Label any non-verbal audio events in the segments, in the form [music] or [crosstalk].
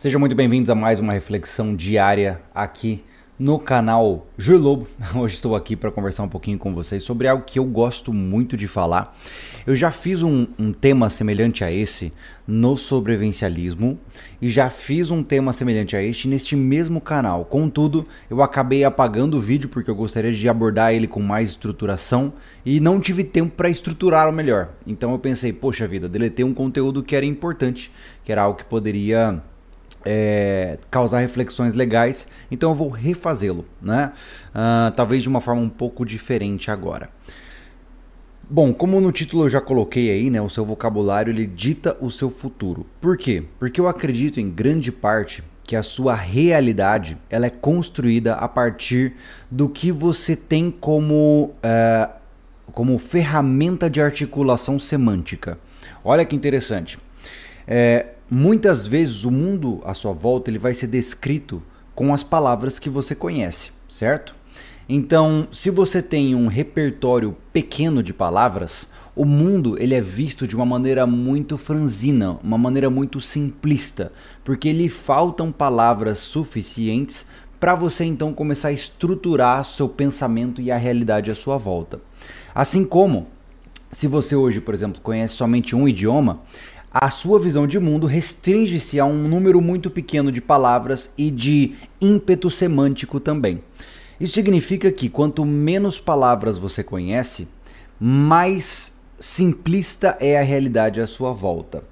Sejam muito bem-vindos a mais uma reflexão diária aqui no canal Júlio Lobo. [laughs] Hoje estou aqui para conversar um pouquinho com vocês sobre algo que eu gosto muito de falar. Eu já fiz um, um, tema semelhante a esse no sobrevivencialismo e já fiz um tema semelhante a este neste mesmo canal. Contudo, eu acabei apagando o vídeo porque eu gostaria de abordar ele com mais estruturação e não tive tempo para estruturá-lo melhor. Então eu pensei, poxa vida, deletei um conteúdo que era importante, que era algo que poderia é, causar reflexões legais, então eu vou refazê-lo, né? Uh, talvez de uma forma um pouco diferente agora. Bom, como no título eu já coloquei aí, né, o seu vocabulário ele dita o seu futuro. Por quê? Porque eu acredito em grande parte que a sua realidade ela é construída a partir do que você tem como, uh, como ferramenta de articulação semântica. Olha que interessante. É, Muitas vezes o mundo à sua volta ele vai ser descrito com as palavras que você conhece, certo? Então, se você tem um repertório pequeno de palavras, o mundo ele é visto de uma maneira muito franzina, uma maneira muito simplista, porque lhe faltam palavras suficientes para você então começar a estruturar seu pensamento e a realidade à sua volta. Assim como se você hoje, por exemplo, conhece somente um idioma, a sua visão de mundo restringe-se a um número muito pequeno de palavras e de ímpeto semântico também. Isso significa que quanto menos palavras você conhece, mais simplista é a realidade à sua volta.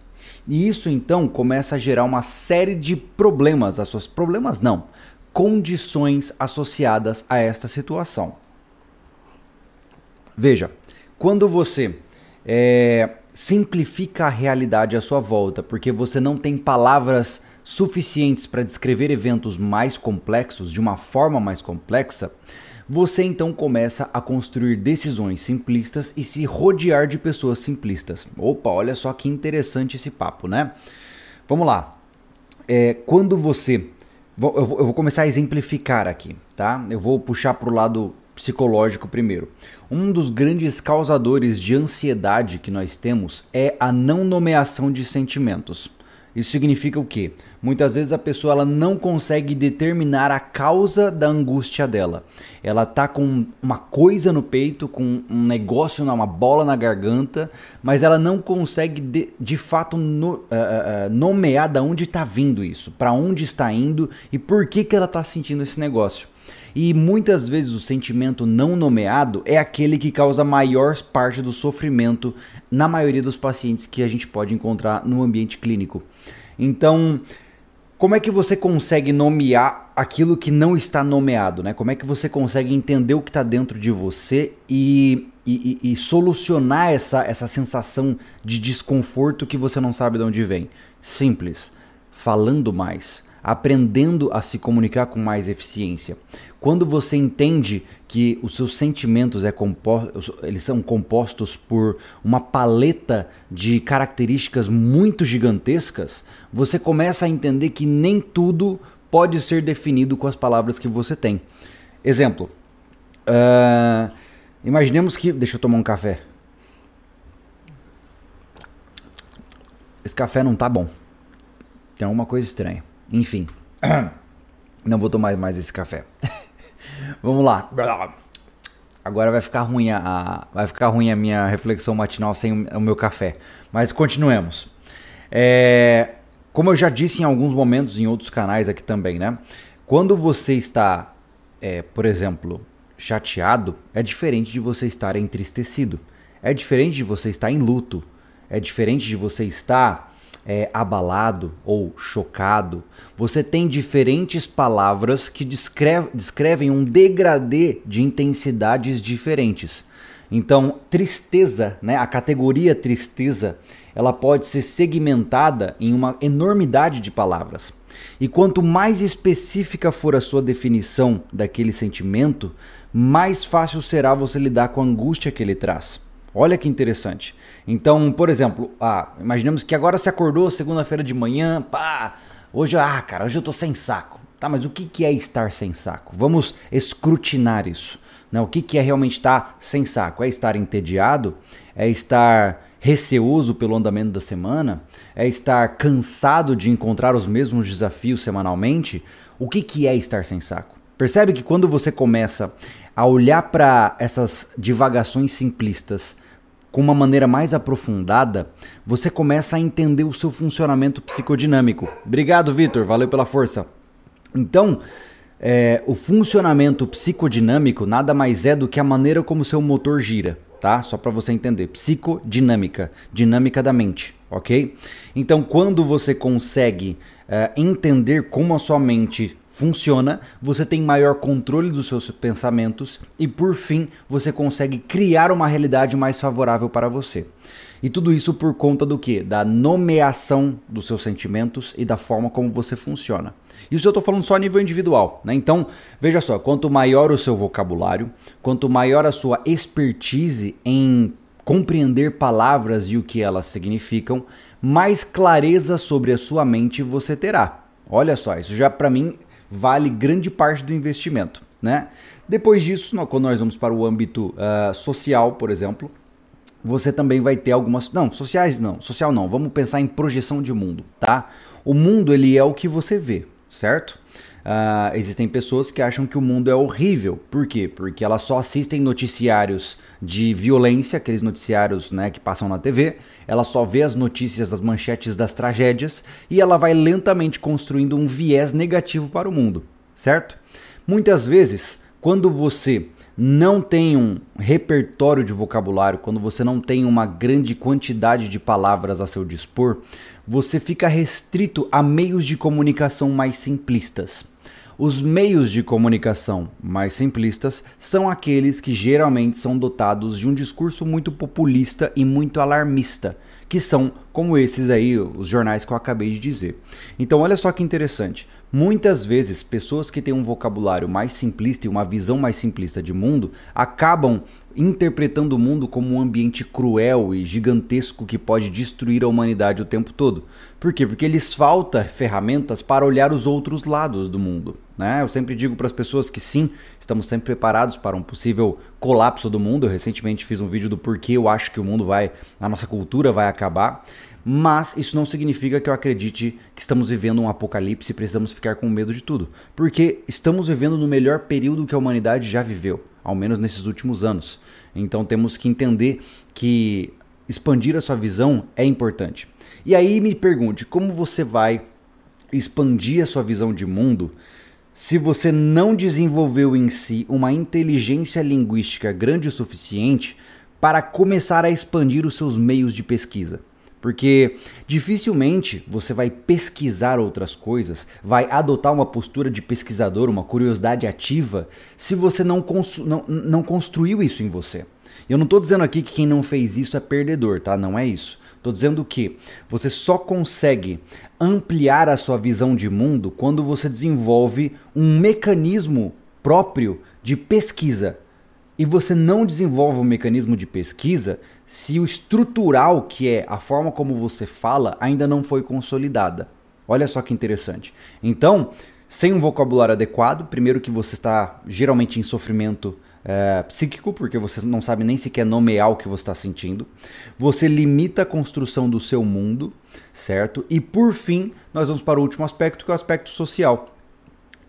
E isso então começa a gerar uma série de problemas, as suas problemas não, condições associadas a esta situação. Veja, quando você é, simplifica a realidade à sua volta, porque você não tem palavras suficientes para descrever eventos mais complexos de uma forma mais complexa, você então começa a construir decisões simplistas e se rodear de pessoas simplistas. Opa, olha só que interessante esse papo, né? Vamos lá. É, quando você. Eu vou começar a exemplificar aqui, tá? Eu vou puxar para o lado psicológico primeiro. Um dos grandes causadores de ansiedade que nós temos é a não nomeação de sentimentos. Isso significa o quê? Muitas vezes a pessoa ela não consegue determinar a causa da angústia dela. Ela tá com uma coisa no peito, com um negócio, uma bola na garganta, mas ela não consegue de, de fato no, uh, uh, nomear de onde está vindo isso, para onde está indo e por que, que ela está sentindo esse negócio. E muitas vezes o sentimento não nomeado é aquele que causa maior parte do sofrimento na maioria dos pacientes que a gente pode encontrar no ambiente clínico. Então, como é que você consegue nomear aquilo que não está nomeado? Né? Como é que você consegue entender o que está dentro de você e, e, e, solucionar essa, essa sensação de desconforto que você não sabe de onde vem? Simples, falando mais aprendendo a se comunicar com mais eficiência. Quando você entende que os seus sentimentos é eles são compostos por uma paleta de características muito gigantescas, você começa a entender que nem tudo pode ser definido com as palavras que você tem. Exemplo. Uh, imaginemos que. Deixa eu tomar um café. Esse café não tá bom. Tem alguma coisa estranha. Enfim. Não vou tomar mais esse café. [laughs] Vamos lá. Agora vai ficar ruim a, vai ficar ruim a minha reflexão matinal sem o meu café. Mas continuemos. É, como eu já disse em alguns momentos em outros canais aqui também, né? Quando você está, é, por exemplo, chateado, é diferente de você estar entristecido. É diferente de você estar em luto. É diferente de você estar é, abalado ou chocado, você tem diferentes palavras que descreve, descrevem um degradê de intensidades diferentes. Então, tristeza, né, a categoria tristeza, ela pode ser segmentada em uma enormidade de palavras. E quanto mais específica for a sua definição daquele sentimento, mais fácil será você lidar com a angústia que ele traz. Olha que interessante. Então, por exemplo, ah, imaginemos que agora se acordou segunda-feira de manhã, pá, hoje, ah, cara, hoje eu tô sem saco. Tá, mas o que, que é estar sem saco? Vamos escrutinar isso. Né? O que, que é realmente estar sem saco? É estar entediado? É estar receoso pelo andamento da semana? É estar cansado de encontrar os mesmos desafios semanalmente? O que, que é estar sem saco? Percebe que quando você começa a olhar para essas divagações simplistas com uma maneira mais aprofundada, você começa a entender o seu funcionamento psicodinâmico. Obrigado, Vitor. Valeu pela força. Então, é, o funcionamento psicodinâmico nada mais é do que a maneira como seu motor gira, tá? Só para você entender. Psicodinâmica, dinâmica da mente, ok? Então, quando você consegue é, entender como a sua mente funciona, você tem maior controle dos seus pensamentos e, por fim, você consegue criar uma realidade mais favorável para você. E tudo isso por conta do que? Da nomeação dos seus sentimentos e da forma como você funciona. Isso eu estou falando só a nível individual, né? Então, veja só, quanto maior o seu vocabulário, quanto maior a sua expertise em compreender palavras e o que elas significam, mais clareza sobre a sua mente você terá. Olha só, isso já para mim vale grande parte do investimento. Né? Depois disso, quando nós vamos para o âmbito uh, social, por exemplo, você também vai ter algumas. Não, sociais não, social não. Vamos pensar em projeção de mundo, tá? O mundo ele é o que você vê, certo? Uh, existem pessoas que acham que o mundo é horrível. Por quê? Porque elas só assistem noticiários de violência, aqueles noticiários né, que passam na TV. Ela só vê as notícias, as manchetes das tragédias e ela vai lentamente construindo um viés negativo para o mundo, certo? Muitas vezes, quando você não tem um repertório de vocabulário, quando você não tem uma grande quantidade de palavras a seu dispor, você fica restrito a meios de comunicação mais simplistas. Os meios de comunicação mais simplistas são aqueles que geralmente são dotados de um discurso muito populista e muito alarmista, que são como esses aí, os jornais que eu acabei de dizer. Então, olha só que interessante. Muitas vezes, pessoas que têm um vocabulário mais simplista e uma visão mais simplista de mundo acabam interpretando o mundo como um ambiente cruel e gigantesco que pode destruir a humanidade o tempo todo. Por quê? Porque lhes falta ferramentas para olhar os outros lados do mundo. Né? Eu sempre digo para as pessoas que sim, estamos sempre preparados para um possível colapso do mundo. Eu recentemente fiz um vídeo do porquê eu acho que o mundo vai, a nossa cultura vai acabar mas isso não significa que eu acredite que estamos vivendo um apocalipse e precisamos ficar com medo de tudo, porque estamos vivendo no melhor período que a humanidade já viveu, ao menos nesses últimos anos. Então temos que entender que expandir a sua visão é importante. E aí me pergunte, como você vai expandir a sua visão de mundo se você não desenvolveu em si uma inteligência linguística grande o suficiente para começar a expandir os seus meios de pesquisa? Porque dificilmente você vai pesquisar outras coisas, vai adotar uma postura de pesquisador, uma curiosidade ativa, se você não, não, não construiu isso em você. Eu não estou dizendo aqui que quem não fez isso é perdedor, tá? Não é isso. Estou dizendo que você só consegue ampliar a sua visão de mundo quando você desenvolve um mecanismo próprio de pesquisa. E você não desenvolve um mecanismo de pesquisa se o estrutural, que é a forma como você fala, ainda não foi consolidada. Olha só que interessante. Então, sem um vocabulário adequado, primeiro que você está geralmente em sofrimento é, psíquico, porque você não sabe nem sequer nomear o que você está sentindo. Você limita a construção do seu mundo, certo? E por fim, nós vamos para o último aspecto, que é o aspecto social.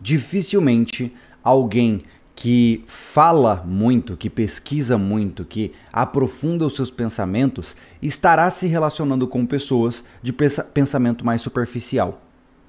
Dificilmente alguém que fala muito, que pesquisa muito, que aprofunda os seus pensamentos, estará se relacionando com pessoas de pensamento mais superficial.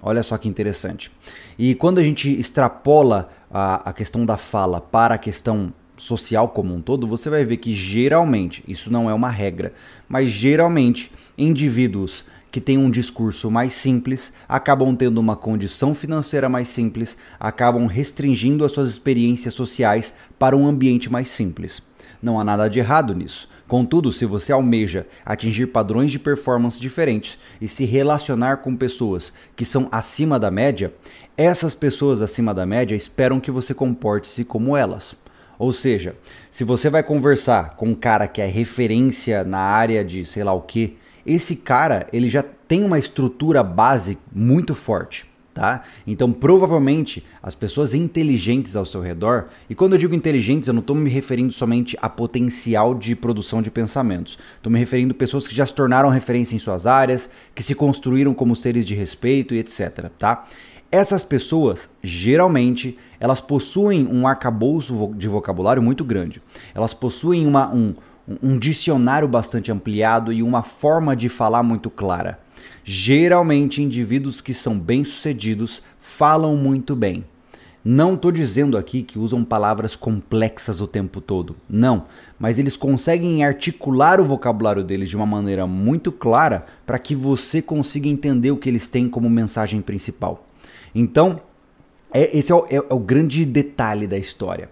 Olha só que interessante. E quando a gente extrapola a, a questão da fala para a questão social como um todo, você vai ver que geralmente, isso não é uma regra, mas geralmente indivíduos que têm um discurso mais simples, acabam tendo uma condição financeira mais simples, acabam restringindo as suas experiências sociais para um ambiente mais simples. Não há nada de errado nisso. Contudo, se você almeja atingir padrões de performance diferentes e se relacionar com pessoas que são acima da média, essas pessoas acima da média esperam que você comporte-se como elas. Ou seja, se você vai conversar com um cara que é referência na área de sei lá o que, esse cara ele já tem uma estrutura base muito forte. Tá? Então, provavelmente, as pessoas inteligentes ao seu redor, e quando eu digo inteligentes, eu não estou me referindo somente a potencial de produção de pensamentos. Estou me referindo a pessoas que já se tornaram referência em suas áreas, que se construíram como seres de respeito e etc. Tá? Essas pessoas, geralmente, elas possuem um arcabouço de vocabulário muito grande. Elas possuem uma, um, um dicionário bastante ampliado e uma forma de falar muito clara. Geralmente, indivíduos que são bem-sucedidos falam muito bem. Não estou dizendo aqui que usam palavras complexas o tempo todo, não, mas eles conseguem articular o vocabulário deles de uma maneira muito clara para que você consiga entender o que eles têm como mensagem principal. Então, é, esse é o, é, é o grande detalhe da história.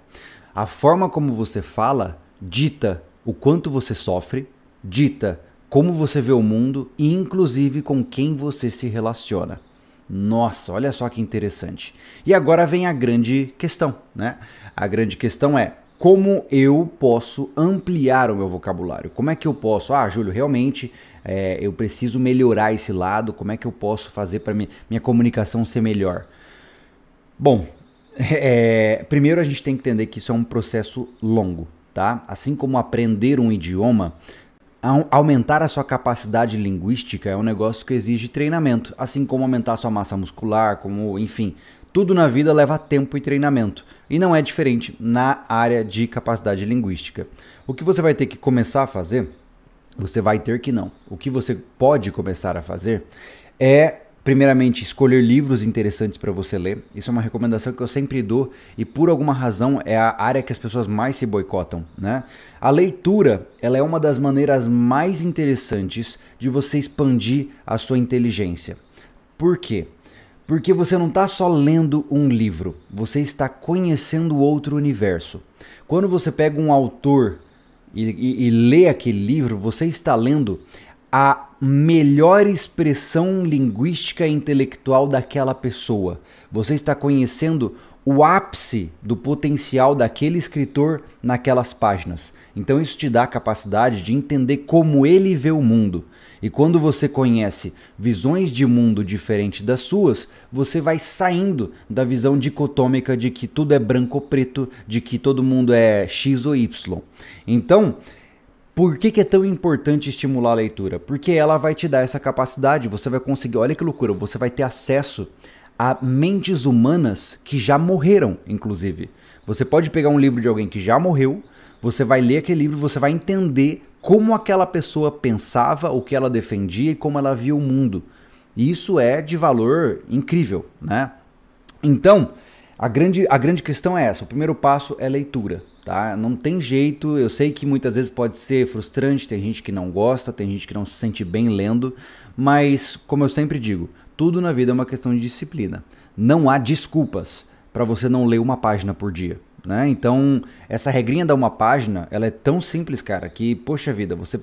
A forma como você fala dita o quanto você sofre, dita como você vê o mundo e inclusive com quem você se relaciona. Nossa, olha só que interessante. E agora vem a grande questão, né? A grande questão é como eu posso ampliar o meu vocabulário? Como é que eu posso? Ah, Júlio, realmente é, eu preciso melhorar esse lado. Como é que eu posso fazer para minha, minha comunicação ser melhor? Bom, [laughs] é, primeiro a gente tem que entender que isso é um processo longo, tá? Assim como aprender um idioma, aumentar a sua capacidade linguística é um negócio que exige treinamento, assim como aumentar a sua massa muscular, como, enfim, tudo na vida leva tempo e treinamento. E não é diferente na área de capacidade linguística. O que você vai ter que começar a fazer, você vai ter que não. O que você pode começar a fazer é Primeiramente, escolher livros interessantes para você ler. Isso é uma recomendação que eu sempre dou e por alguma razão é a área que as pessoas mais se boicotam, né? A leitura, ela é uma das maneiras mais interessantes de você expandir a sua inteligência. Por quê? Porque você não está só lendo um livro, você está conhecendo outro universo. Quando você pega um autor e, e, e lê aquele livro, você está lendo a melhor expressão linguística e intelectual daquela pessoa. Você está conhecendo o ápice do potencial daquele escritor naquelas páginas. Então isso te dá a capacidade de entender como ele vê o mundo. E quando você conhece visões de mundo diferentes das suas, você vai saindo da visão dicotômica de que tudo é branco ou preto, de que todo mundo é X ou Y. Então, por que, que, é tão importante estimular a leitura? Porque ela vai te dar essa capacidade, você vai conseguir, olha que loucura, você vai ter acesso a mentes humanas que já morreram, inclusive. Você pode pegar um livro de alguém que já morreu, você vai ler aquele livro, você vai entender como aquela pessoa pensava, o que ela defendia e como ela via o mundo. E isso é de valor incrível, né? Então, a grande, a grande questão é essa: o primeiro passo é leitura. Tá? Não tem jeito, eu sei que muitas vezes pode ser frustrante, tem gente que não gosta, tem gente que não se sente bem lendo, mas como eu sempre digo, tudo na vida é uma questão de disciplina. Não há desculpas para você não ler uma página por dia. Né? Então, essa regrinha da uma página, ela é tão simples, cara, que, poxa vida, você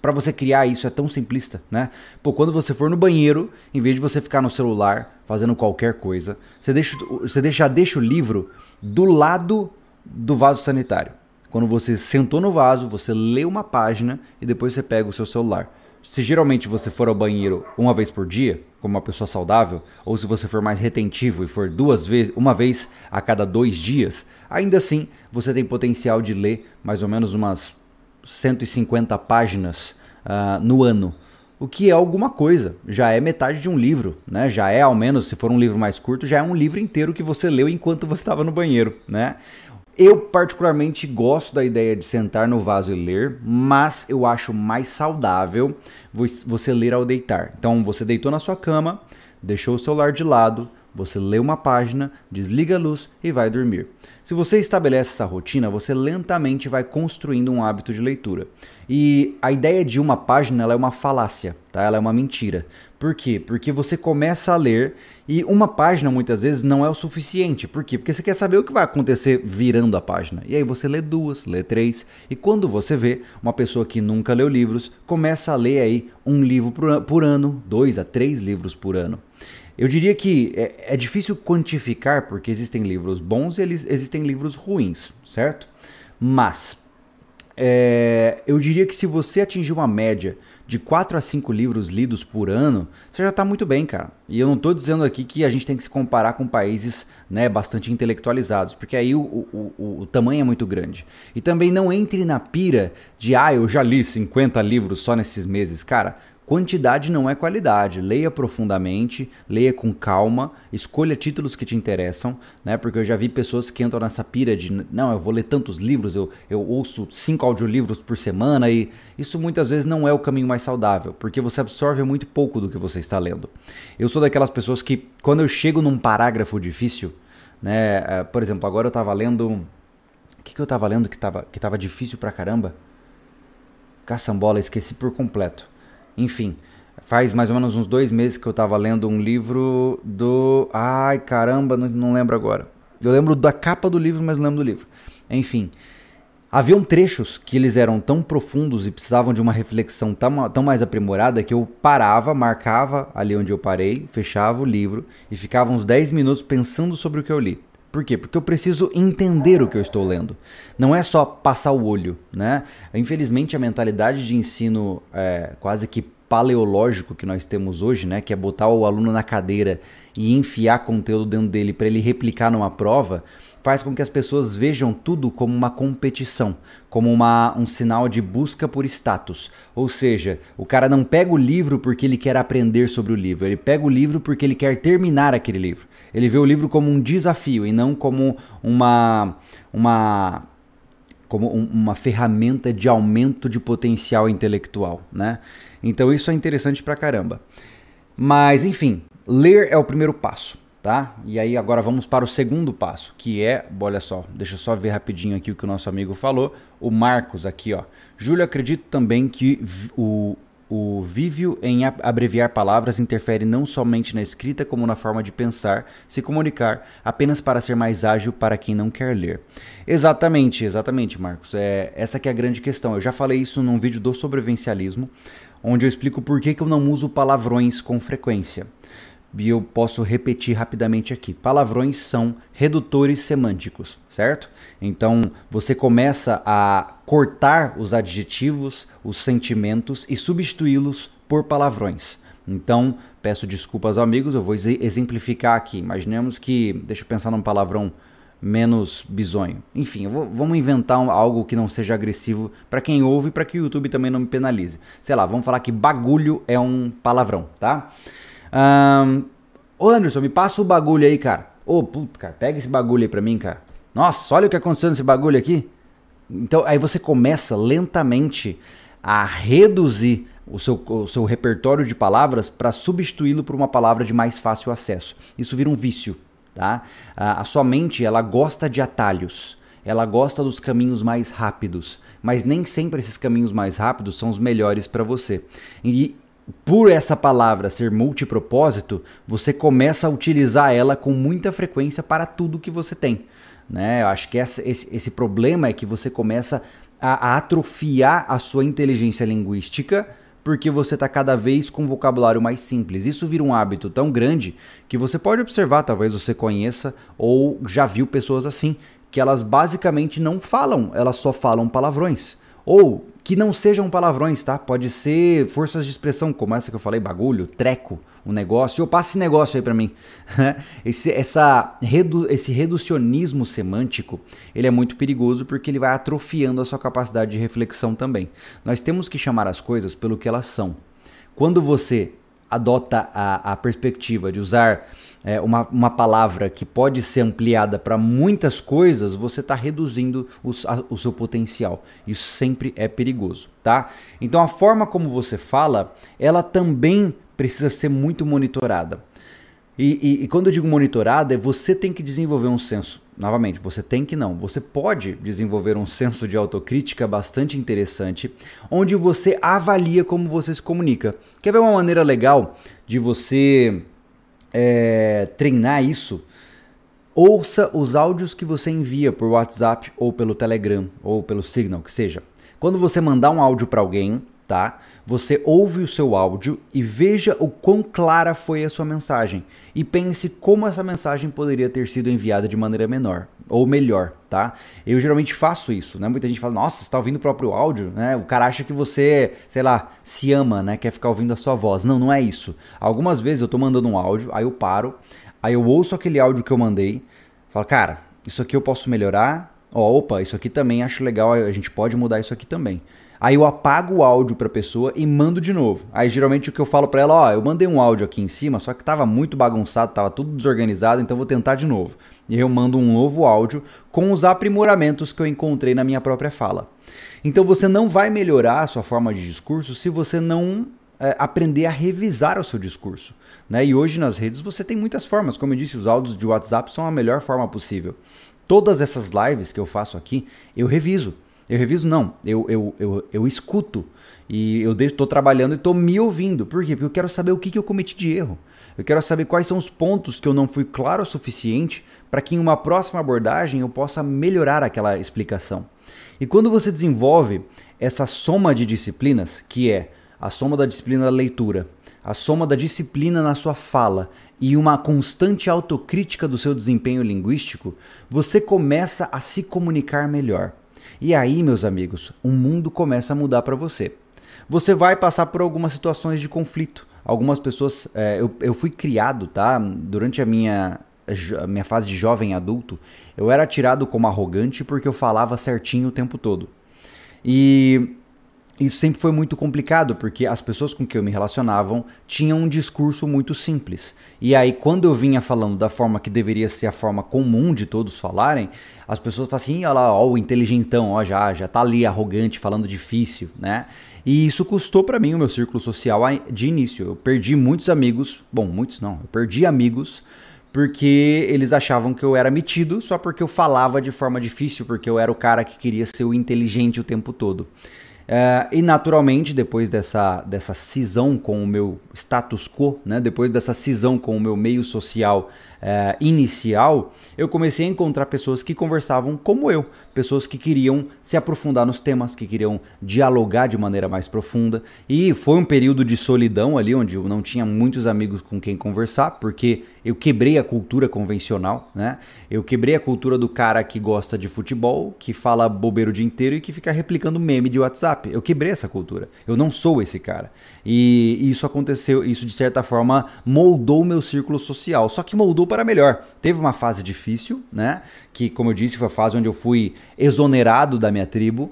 para você criar isso é tão simplista, né? Pô, quando você for no banheiro, em vez de você ficar no celular fazendo qualquer coisa, você deixa, você deixa, deixa o livro do lado do vaso sanitário. Quando você sentou no vaso, você lê uma página e depois você pega o seu celular. Se geralmente você for ao banheiro uma vez por dia, como uma pessoa saudável, ou se você for mais retentivo e for duas vezes, uma vez a cada dois dias, ainda assim você tem potencial de ler mais ou menos umas 150 páginas uh, no ano. O que é alguma coisa, já é metade de um livro, né? Já é, ao menos, se for um livro mais curto, já é um livro inteiro que você leu enquanto você estava no banheiro, né? Eu particularmente gosto da ideia de sentar no vaso e ler, mas eu acho mais saudável você ler ao deitar. Então você deitou na sua cama, deixou o celular de lado, você lê uma página, desliga a luz e vai dormir. Se você estabelece essa rotina, você lentamente vai construindo um hábito de leitura. E a ideia de uma página é uma falácia, tá? ela é uma mentira. Por quê? Porque você começa a ler e uma página muitas vezes não é o suficiente. Por quê? Porque você quer saber o que vai acontecer virando a página. E aí você lê duas, lê três. E quando você vê, uma pessoa que nunca leu livros começa a ler aí um livro por ano, dois a três livros por ano. Eu diria que é, é difícil quantificar porque existem livros bons e eles, existem livros ruins, certo? Mas é, eu diria que se você atingir uma média de 4 a 5 livros lidos por ano, você já está muito bem, cara. E eu não estou dizendo aqui que a gente tem que se comparar com países né, bastante intelectualizados, porque aí o, o, o, o tamanho é muito grande. E também não entre na pira de, ah, eu já li 50 livros só nesses meses. Cara, Quantidade não é qualidade. Leia profundamente, leia com calma, escolha títulos que te interessam, né? Porque eu já vi pessoas que entram nessa pira de não, eu vou ler tantos livros, eu, eu ouço cinco audiolivros por semana e isso muitas vezes não é o caminho mais saudável, porque você absorve muito pouco do que você está lendo. Eu sou daquelas pessoas que, quando eu chego num parágrafo difícil, né? Eh, por exemplo, agora eu estava lendo. O que, que eu estava lendo que estava que tava difícil pra caramba? Caçambola, esqueci por completo. Enfim, faz mais ou menos uns dois meses que eu estava lendo um livro do. Ai caramba, não, não lembro agora. Eu lembro da capa do livro, mas não lembro do livro. Enfim. Haviam trechos que eles eram tão profundos e precisavam de uma reflexão tão, tão mais aprimorada que eu parava, marcava ali onde eu parei, fechava o livro e ficava uns 10 minutos pensando sobre o que eu li. Por quê? Porque eu preciso entender o que eu estou lendo. Não é só passar o olho, né? Infelizmente a mentalidade de ensino é, quase que paleológico que nós temos hoje, né, que é botar o aluno na cadeira e enfiar conteúdo dentro dele para ele replicar numa prova, faz com que as pessoas vejam tudo como uma competição, como uma, um sinal de busca por status. Ou seja, o cara não pega o livro porque ele quer aprender sobre o livro, ele pega o livro porque ele quer terminar aquele livro. Ele vê o livro como um desafio e não como uma, uma, como um, uma ferramenta de aumento de potencial intelectual, né? Então isso é interessante pra caramba. Mas enfim, ler é o primeiro passo, tá? E aí agora vamos para o segundo passo, que é, olha só, deixa eu só ver rapidinho aqui o que o nosso amigo falou, o Marcos aqui, ó. Júlio, acredito também que o o vívio em abreviar palavras interfere não somente na escrita como na forma de pensar, se comunicar, apenas para ser mais ágil para quem não quer ler. Exatamente, exatamente, Marcos. É, essa que é a grande questão. Eu já falei isso num vídeo do sobrevivencialismo, onde eu explico por que, que eu não uso palavrões com frequência e eu posso repetir rapidamente aqui. Palavrões são redutores semânticos, certo? Então você começa a cortar os adjetivos, os sentimentos e substituí-los por palavrões. Então, peço desculpas, amigos, eu vou exemplificar aqui. Imaginemos que, deixa eu pensar num palavrão menos bizonho. Enfim, vou, vamos inventar algo que não seja agressivo para quem ouve e para que o YouTube também não me penalize. Sei lá, vamos falar que bagulho é um palavrão, tá? Um, Ô Anderson, me passa o bagulho aí, cara. Ô, puto, cara, pega esse bagulho aí pra mim, cara. Nossa, olha o que aconteceu nesse bagulho aqui. Então, aí você começa lentamente a reduzir o seu, o seu repertório de palavras para substituí-lo por uma palavra de mais fácil acesso. Isso vira um vício, tá? A, a sua mente, ela gosta de atalhos. Ela gosta dos caminhos mais rápidos, mas nem sempre esses caminhos mais rápidos são os melhores para você. E por essa palavra ser multipropósito, você começa a utilizar ela com muita frequência para tudo que você tem. Né? Eu acho que essa, esse, esse problema é que você começa a, a atrofiar a sua inteligência linguística porque você está cada vez com um vocabulário mais simples. Isso vira um hábito tão grande que você pode observar, talvez você conheça ou já viu pessoas assim, que elas basicamente não falam, elas só falam palavrões. Ou que não sejam palavrões, tá? Pode ser forças de expressão, como essa que eu falei, bagulho, treco, um negócio. Eu passo esse negócio aí para mim. [laughs] esse, essa, redu, esse reducionismo semântico, ele é muito perigoso porque ele vai atrofiando a sua capacidade de reflexão também. Nós temos que chamar as coisas pelo que elas são. Quando você adota a, a perspectiva de usar é, uma, uma palavra que pode ser ampliada para muitas coisas, você está reduzindo o, a, o seu potencial. Isso sempre é perigoso, tá? Então a forma como você fala, ela também precisa ser muito monitorada. E, e, e, quando eu digo monitorada, é você tem que desenvolver um senso. Novamente, você tem que não. Você pode desenvolver um senso de autocrítica bastante interessante, onde você avalia como você se comunica. Quer ver uma maneira legal de você é, treinar isso? Ouça os áudios que você envia por WhatsApp ou pelo Telegram ou pelo Signal, que seja. Quando você mandar um áudio para alguém, tá? Você ouve o seu áudio e veja o quão clara foi a sua mensagem e pense como essa mensagem poderia ter sido enviada de maneira menor ou melhor, tá? Eu geralmente faço isso, né? Muita gente fala: "Nossa, você tá ouvindo o próprio áudio", né? O cara acha que você, sei lá, se ama, né? Quer ficar ouvindo a sua voz. Não, não é isso. Algumas vezes eu tô mandando um áudio, aí eu paro, aí eu ouço aquele áudio que eu mandei, falo: "Cara, isso aqui eu posso melhorar. Ó, opa, isso aqui também acho legal, a gente pode mudar isso aqui também". Aí eu apago o áudio para a pessoa e mando de novo. Aí geralmente o que eu falo para ela, ó, eu mandei um áudio aqui em cima, só que tava muito bagunçado, tava tudo desorganizado, então vou tentar de novo. E eu mando um novo áudio com os aprimoramentos que eu encontrei na minha própria fala. Então você não vai melhorar a sua forma de discurso se você não é, aprender a revisar o seu discurso. Né? E hoje nas redes você tem muitas formas. Como eu disse, os áudios de WhatsApp são a melhor forma possível. Todas essas lives que eu faço aqui, eu reviso. Eu reviso, não. Eu, eu, eu, eu escuto. E eu estou trabalhando e estou me ouvindo. Por quê? Porque eu quero saber o que, que eu cometi de erro. Eu quero saber quais são os pontos que eu não fui claro o suficiente para que em uma próxima abordagem eu possa melhorar aquela explicação. E quando você desenvolve essa soma de disciplinas, que é a soma da disciplina da leitura, a soma da disciplina na sua fala e uma constante autocrítica do seu desempenho linguístico, você começa a se comunicar melhor. E aí, meus amigos, o mundo começa a mudar para você. Você vai passar por algumas situações de conflito. Algumas pessoas. É, eu, eu fui criado, tá? Durante a minha, a minha fase de jovem adulto, eu era tirado como arrogante porque eu falava certinho o tempo todo. E isso sempre foi muito complicado, porque as pessoas com quem eu me relacionavam tinham um discurso muito simples. E aí, quando eu vinha falando da forma que deveria ser a forma comum de todos falarem, as pessoas falam assim, olha lá, ó, o inteligentão, ó, já, já tá ali arrogante, falando difícil, né? E isso custou para mim o meu círculo social de início. Eu perdi muitos amigos, bom, muitos não, eu perdi amigos porque eles achavam que eu era metido só porque eu falava de forma difícil, porque eu era o cara que queria ser o inteligente o tempo todo. Uh, e naturalmente, depois dessa, dessa cisão com o meu status quo, né, depois dessa cisão com o meu meio social uh, inicial, eu comecei a encontrar pessoas que conversavam como eu, pessoas que queriam se aprofundar nos temas, que queriam dialogar de maneira mais profunda. E foi um período de solidão ali, onde eu não tinha muitos amigos com quem conversar, porque eu quebrei a cultura convencional, né? Eu quebrei a cultura do cara que gosta de futebol, que fala bobeiro o dia inteiro e que fica replicando meme de WhatsApp. Eu quebrei essa cultura. Eu não sou esse cara. E isso aconteceu, isso de certa forma moldou o meu círculo social. Só que moldou para melhor. Teve uma fase difícil, né? Que, como eu disse, foi a fase onde eu fui exonerado da minha tribo.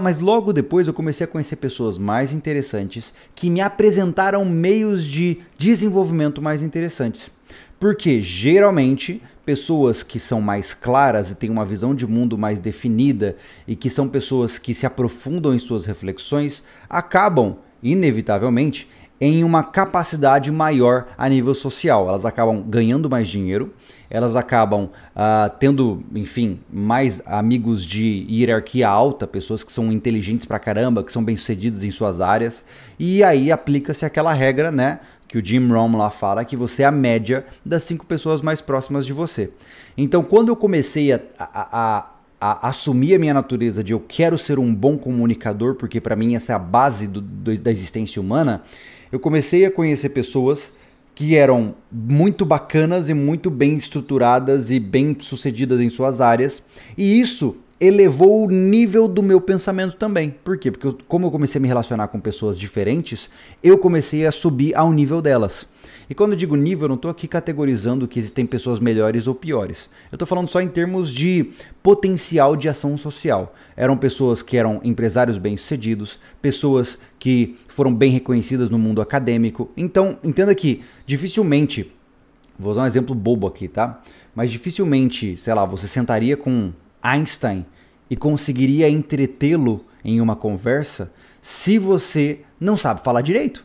Mas logo depois eu comecei a conhecer pessoas mais interessantes que me apresentaram meios de desenvolvimento mais interessantes. Porque geralmente pessoas que são mais claras e têm uma visão de mundo mais definida e que são pessoas que se aprofundam em suas reflexões acabam, inevitavelmente, em uma capacidade maior a nível social. Elas acabam ganhando mais dinheiro, elas acabam uh, tendo, enfim, mais amigos de hierarquia alta, pessoas que são inteligentes pra caramba, que são bem-sucedidos em suas áreas, e aí aplica-se aquela regra, né? Que o Jim Rohn lá fala que você é a média das cinco pessoas mais próximas de você. Então, quando eu comecei a, a, a a assumir a minha natureza de eu quero ser um bom comunicador, porque para mim essa é a base do, do, da existência humana, eu comecei a conhecer pessoas que eram muito bacanas e muito bem estruturadas e bem sucedidas em suas áreas, e isso elevou o nível do meu pensamento também. Por quê? Porque eu, como eu comecei a me relacionar com pessoas diferentes, eu comecei a subir ao nível delas. E quando eu digo nível, eu não estou aqui categorizando que existem pessoas melhores ou piores. Eu estou falando só em termos de potencial de ação social. Eram pessoas que eram empresários bem-sucedidos, pessoas que foram bem reconhecidas no mundo acadêmico. Então, entenda que dificilmente, vou usar um exemplo bobo aqui, tá? Mas dificilmente, sei lá, você sentaria com Einstein e conseguiria entretê-lo em uma conversa se você não sabe falar direito,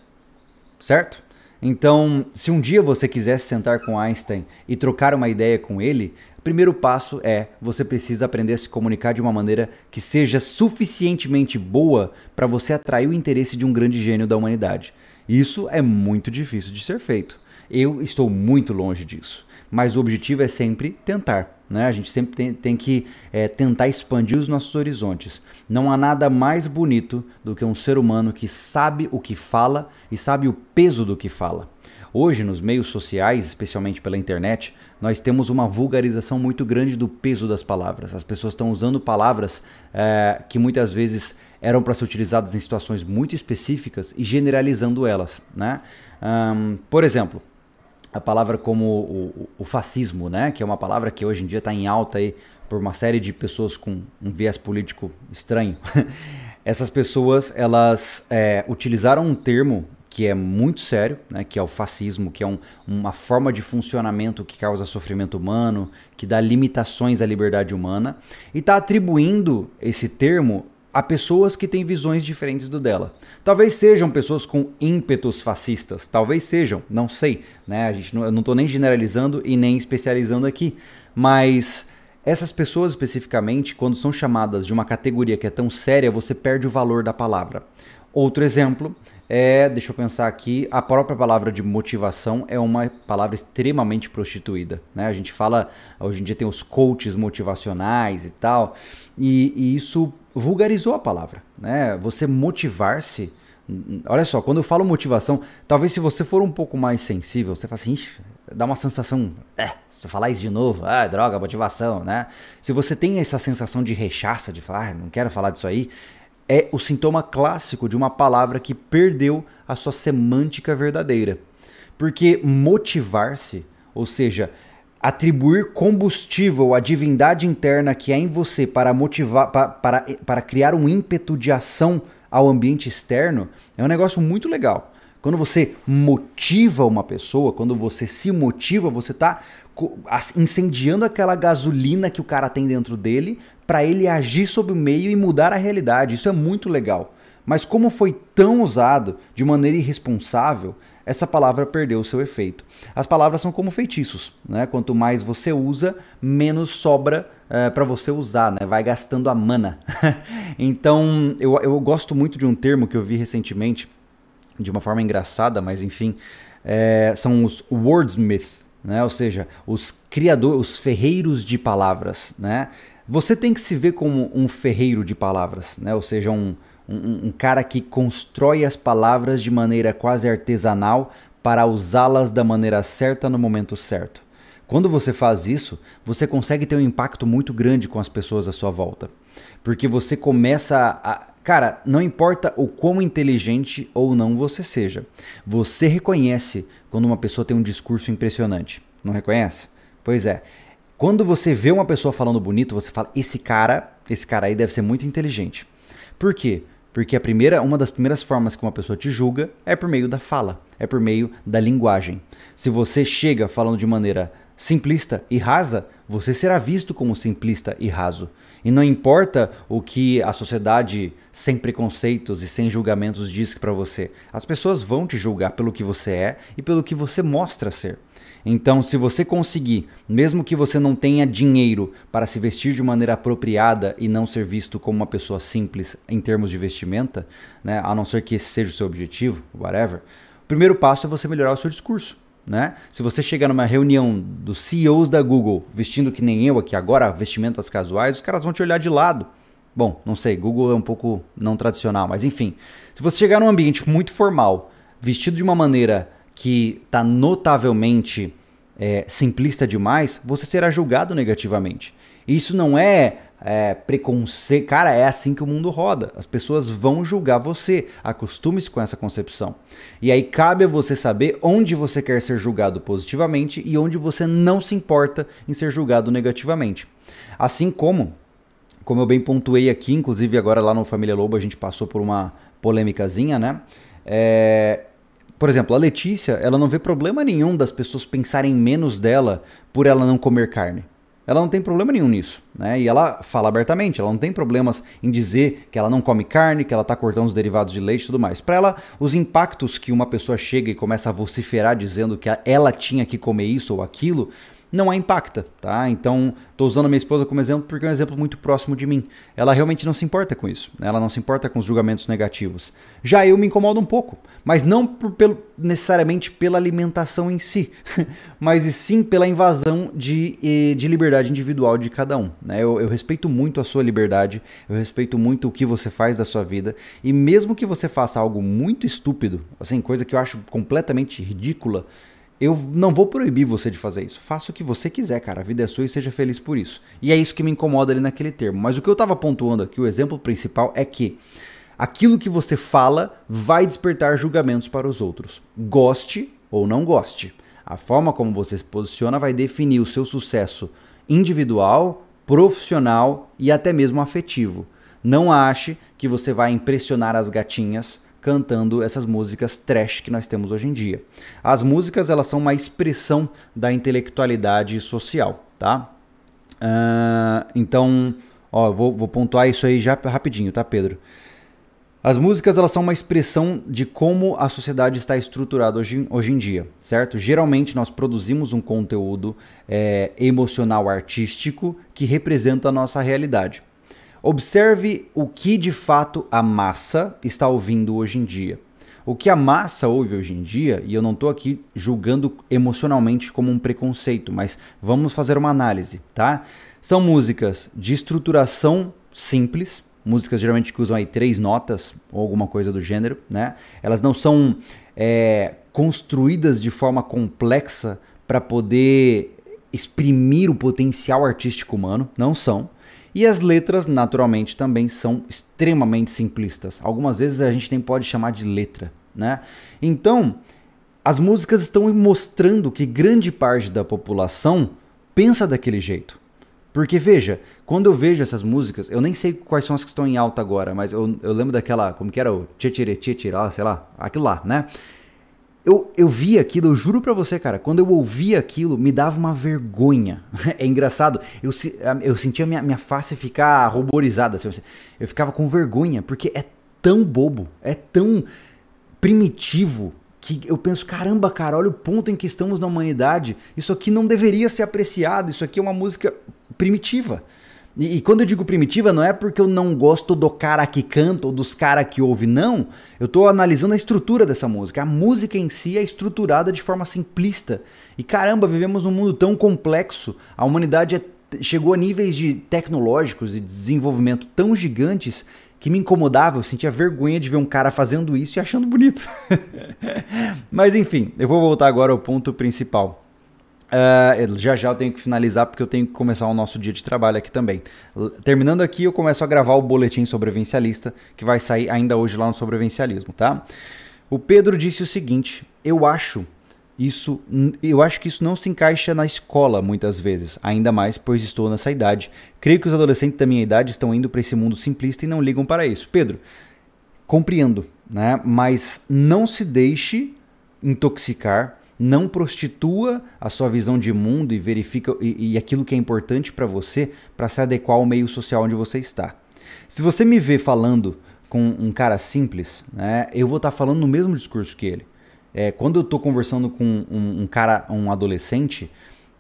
certo? Então, se um dia você quiser sentar com Einstein e trocar uma ideia com ele, o primeiro passo é você precisa aprender a se comunicar de uma maneira que seja suficientemente boa para você atrair o interesse de um grande gênio da humanidade. Isso é muito difícil de ser feito. Eu estou muito longe disso, mas o objetivo é sempre tentar. Né? A gente sempre tem, tem que é, tentar expandir os nossos horizontes. Não há nada mais bonito do que um ser humano que sabe o que fala e sabe o peso do que fala. Hoje, nos meios sociais, especialmente pela internet, nós temos uma vulgarização muito grande do peso das palavras. As pessoas estão usando palavras é, que muitas vezes eram para ser utilizadas em situações muito específicas e generalizando elas. Né? Um, por exemplo, a palavra como o, o, fascismo, né? que é uma palavra que hoje em dia está em alta aí por uma série de pessoas com um viés político estranho. [laughs] Essas pessoas elas é, utilizaram um termo que é muito sério, né, que é o fascismo, que é um, uma forma de funcionamento que causa sofrimento humano, que dá limitações à liberdade humana, e está atribuindo esse termo a pessoas que têm visões diferentes do dela. Talvez sejam pessoas com ímpetos fascistas, talvez sejam, não sei, né? A gente não, eu não estou nem generalizando e nem especializando aqui, mas essas pessoas especificamente, quando são chamadas de uma categoria que é tão séria, você perde o valor da palavra. Outro exemplo é, deixa eu pensar aqui, a própria palavra de motivação é uma palavra extremamente prostituída. Né? A gente fala, hoje em dia tem os coaches motivacionais e tal, e, e isso vulgarizou a palavra. Né? Você motivar-se. Olha só, quando eu falo motivação, talvez se você for um pouco mais sensível, você fala assim, dá uma sensação, é, se tu falar isso de novo, ah, droga, motivação, né? Se você tem essa sensação de rechaça, de falar, ah, não quero falar disso aí, é o sintoma clássico de uma palavra que perdeu a sua semântica verdadeira. Porque motivar-se, ou seja, atribuir combustível à divindade interna que é em você para motivar, para, para, para criar um ímpeto de ação ao ambiente externo, é um negócio muito legal. Quando você motiva uma pessoa, quando você se motiva, você está incendiando aquela gasolina que o cara tem dentro dele para ele agir sobre o meio e mudar a realidade. Isso é muito legal. Mas como foi tão usado de maneira irresponsável, essa palavra perdeu o seu efeito. As palavras são como feitiços, né? Quanto mais você usa, menos sobra é, para você usar, né? Vai gastando a mana. [laughs] então, eu, eu gosto muito de um termo que eu vi recentemente, de uma forma engraçada, mas enfim, é, são os wordsmith, né? Ou seja, os criadores, os ferreiros de palavras, né? Você tem que se ver como um ferreiro de palavras, né? ou seja, um, um, um cara que constrói as palavras de maneira quase artesanal para usá-las da maneira certa no momento certo. Quando você faz isso, você consegue ter um impacto muito grande com as pessoas à sua volta. Porque você começa a. Cara, não importa o quão inteligente ou não você seja, você reconhece quando uma pessoa tem um discurso impressionante. Não reconhece? Pois é. Quando você vê uma pessoa falando bonito, você fala: esse cara, esse cara aí deve ser muito inteligente. Por quê? Porque a primeira, uma das primeiras formas que uma pessoa te julga é por meio da fala, é por meio da linguagem. Se você chega falando de maneira simplista e rasa, você será visto como simplista e raso. E não importa o que a sociedade sem preconceitos e sem julgamentos diz para você, as pessoas vão te julgar pelo que você é e pelo que você mostra ser. Então, se você conseguir, mesmo que você não tenha dinheiro para se vestir de maneira apropriada e não ser visto como uma pessoa simples em termos de vestimenta, né, a não ser que esse seja o seu objetivo, whatever, o primeiro passo é você melhorar o seu discurso. Né? Se você chegar numa reunião dos CEOs da Google vestindo que nem eu aqui agora, vestimentas casuais, os caras vão te olhar de lado. Bom, não sei, Google é um pouco não tradicional, mas enfim. Se você chegar num ambiente muito formal, vestido de uma maneira que está notavelmente é, simplista demais, você será julgado negativamente. Isso não é, é preconceito. Cara, é assim que o mundo roda. As pessoas vão julgar você. Acostume-se com essa concepção. E aí cabe a você saber onde você quer ser julgado positivamente e onde você não se importa em ser julgado negativamente. Assim como, como eu bem pontuei aqui, inclusive agora lá no Família Lobo a gente passou por uma polêmicazinha, né? É, por exemplo, a Letícia, ela não vê problema nenhum das pessoas pensarem menos dela por ela não comer carne. Ela não tem problema nenhum nisso, né? E ela fala abertamente, ela não tem problemas em dizer que ela não come carne, que ela está cortando os derivados de leite e tudo mais. Para ela, os impactos que uma pessoa chega e começa a vociferar dizendo que ela tinha que comer isso ou aquilo, não a impacta, tá? Então, estou usando minha esposa como exemplo porque é um exemplo muito próximo de mim. Ela realmente não se importa com isso, né? ela não se importa com os julgamentos negativos. Já eu me incomodo um pouco, mas não por, pelo, necessariamente pela alimentação em si, [laughs] mas sim pela invasão de, de liberdade individual de cada um. Né? Eu, eu respeito muito a sua liberdade, eu respeito muito o que você faz da sua vida, e mesmo que você faça algo muito estúpido, assim, coisa que eu acho completamente ridícula, eu não vou proibir você de fazer isso. Faça o que você quiser, cara. A vida é sua e seja feliz por isso. E é isso que me incomoda ali naquele termo. Mas o que eu estava pontuando aqui, o exemplo principal é que aquilo que você fala vai despertar julgamentos para os outros. Goste ou não goste. A forma como você se posiciona vai definir o seu sucesso individual, profissional e até mesmo afetivo. Não ache que você vai impressionar as gatinhas cantando essas músicas trash que nós temos hoje em dia. As músicas elas são uma expressão da intelectualidade social, tá? Uh, então, ó, vou, vou pontuar isso aí já rapidinho, tá, Pedro? As músicas elas são uma expressão de como a sociedade está estruturada hoje, hoje em dia, certo? Geralmente nós produzimos um conteúdo é, emocional artístico que representa a nossa realidade. Observe o que de fato a massa está ouvindo hoje em dia. O que a massa ouve hoje em dia, e eu não estou aqui julgando emocionalmente como um preconceito, mas vamos fazer uma análise, tá? São músicas de estruturação simples, músicas geralmente que usam aí três notas ou alguma coisa do gênero, né? Elas não são é, construídas de forma complexa para poder exprimir o potencial artístico humano, não são. E as letras, naturalmente, também são extremamente simplistas. Algumas vezes a gente nem pode chamar de letra, né? Então, as músicas estão mostrando que grande parte da população pensa daquele jeito. Porque veja, quando eu vejo essas músicas, eu nem sei quais são as que estão em alta agora, mas eu, eu lembro daquela, como que era o Tchetire Tchetire, sei lá, aquilo lá, né? Eu, eu vi aquilo, eu juro pra você, cara, quando eu ouvi aquilo, me dava uma vergonha. [laughs] é engraçado, eu, eu sentia minha, minha face ficar ruborizada. Assim, eu ficava com vergonha, porque é tão bobo, é tão primitivo, que eu penso, caramba, cara, olha o ponto em que estamos na humanidade. Isso aqui não deveria ser apreciado, isso aqui é uma música primitiva. E, e, quando eu digo primitiva, não é porque eu não gosto do cara que canta ou dos cara que ouve, não. Eu estou analisando a estrutura dessa música. A música em si é estruturada de forma simplista. E caramba, vivemos num mundo tão complexo. A humanidade é, chegou a níveis de tecnológicos e desenvolvimento tão gigantes que me incomodava, eu sentia vergonha de ver um cara fazendo isso e achando bonito. [laughs] Mas enfim, eu vou voltar agora ao ponto principal. Uh, já já eu tenho que finalizar porque eu tenho que começar o nosso dia de trabalho aqui também. Terminando aqui, eu começo a gravar o boletim sobrevivencialista que vai sair ainda hoje lá no sobrevivencialismo, tá? O Pedro disse o seguinte: eu acho isso, eu acho que isso não se encaixa na escola muitas vezes, ainda mais pois estou nessa idade. Creio que os adolescentes da minha idade estão indo para esse mundo simplista e não ligam para isso. Pedro, compreendo, né? Mas não se deixe intoxicar não prostitua a sua visão de mundo e verifica e, e aquilo que é importante para você para se adequar ao meio social onde você está. Se você me vê falando com um cara simples, né, eu vou estar tá falando no mesmo discurso que ele. É, quando eu estou conversando com um, um cara, um adolescente,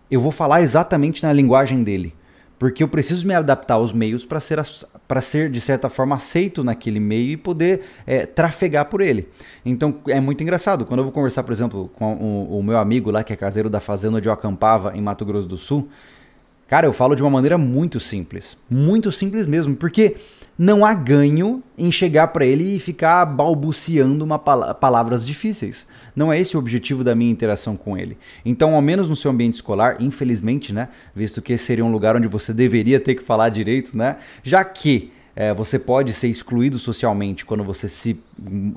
eu vou falar exatamente na linguagem dele porque eu preciso me adaptar aos meios para ser, para ser, de certa forma, aceito naquele meio e poder é, trafegar por ele. Então é muito engraçado. Quando eu vou conversar, por exemplo, com o, o meu amigo lá, que é caseiro da fazenda onde eu acampava, em Mato Grosso do Sul, cara, eu falo de uma maneira muito simples. Muito simples mesmo, porque não há ganho em chegar para ele e ficar balbuciando uma pal palavras difíceis. Não é esse o objetivo da minha interação com ele. Então, ao menos no seu ambiente escolar, infelizmente, né, visto que seria um lugar onde você deveria ter que falar direito, né, já que é, você pode ser excluído socialmente quando você se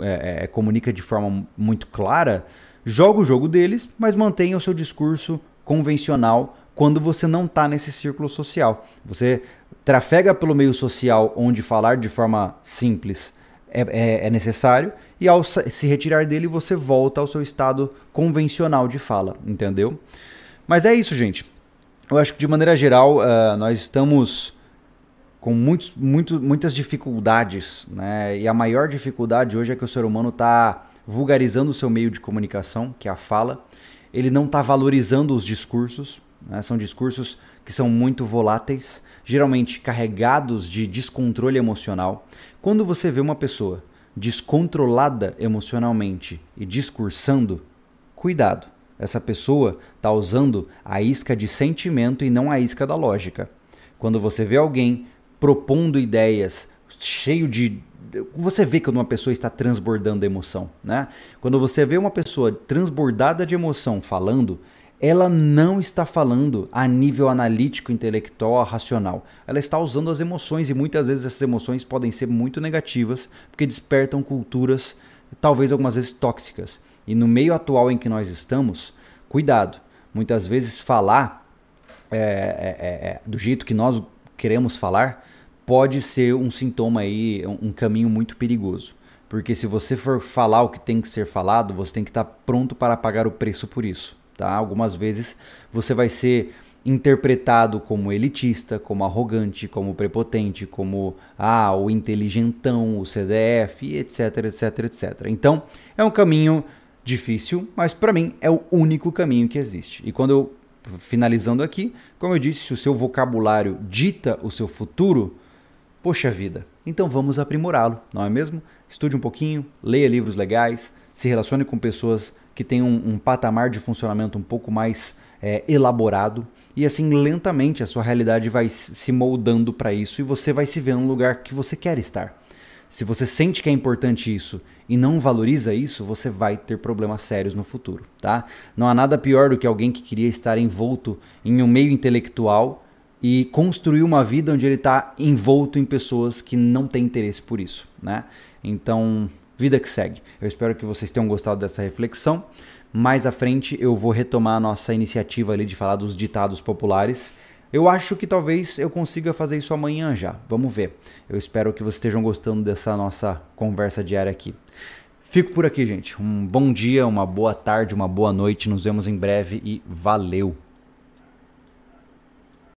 é, é, comunica de forma muito clara, joga o jogo deles, mas mantenha o seu discurso convencional quando você não está nesse círculo social. Você trafega pelo meio social onde falar de forma simples é, é, é, necessário, e ao se retirar dele, você volta ao seu estado convencional de fala, entendeu? Mas é isso, gente. Eu acho que de maneira geral uh, nós estamos com muitos, muito, muitas dificuldades, né? E a maior dificuldade hoje é que o ser humano está vulgarizando o seu meio de comunicação, que é a fala. Ele não está valorizando os discursos, Né? São discursos que são muito voláteis, geralmente carregados de descontrole emocional. Quando você vê uma pessoa descontrolada emocionalmente e discursando, cuidado. Essa pessoa está usando a isca de sentimento e não a isca da lógica. Quando você vê alguém propondo ideias cheio de você vê quando uma pessoa está transbordando emoção, né? Quando você vê uma pessoa transbordada de emoção falando, ela não está falando a nível analítico, intelectual, racional. Ela está usando as emoções e muitas vezes essas emoções podem ser muito negativas porque despertam culturas, talvez algumas vezes tóxicas. E no meio atual em que nós estamos, cuidado. Muitas vezes falar é, é, é, do jeito que nós queremos falar pode ser um sintoma aí, um caminho muito perigoso. Porque se você for falar o que tem que ser falado, você tem que estar pronto para pagar o preço por isso. Tá? Algumas vezes você vai ser interpretado como elitista, como arrogante, como prepotente, como ah, o inteligentão, o CDF, etc, etc, etc. Então, é um caminho difícil, mas para mim é o único caminho que existe. E quando eu finalizando aqui, como eu disse, se o seu vocabulário dita o seu futuro, poxa vida, então vamos aprimorá-lo, não é mesmo? Estude um pouquinho, leia livros legais, se relacione com pessoas que têm um, um patamar de funcionamento um pouco mais é, elaborado e assim lentamente a sua realidade vai se moldando para isso e você vai se ver no lugar que você quer estar. Se você sente que é importante isso e não valoriza isso, você vai ter problemas sérios no futuro, tá? Não há nada pior do que alguém que queria estar envolto em um meio intelectual e construir uma vida onde ele está envolto em pessoas que não têm interesse por isso, né? Então, vida que segue. Eu espero que vocês tenham gostado dessa reflexão. Mais à frente eu vou retomar a nossa iniciativa ali de falar dos ditados populares eu acho que talvez eu consiga fazer isso amanhã já. Vamos ver. Eu espero que vocês estejam gostando dessa nossa conversa diária aqui. Fico por aqui, gente. Um bom dia, uma boa tarde, uma boa noite. Nos vemos em breve e valeu!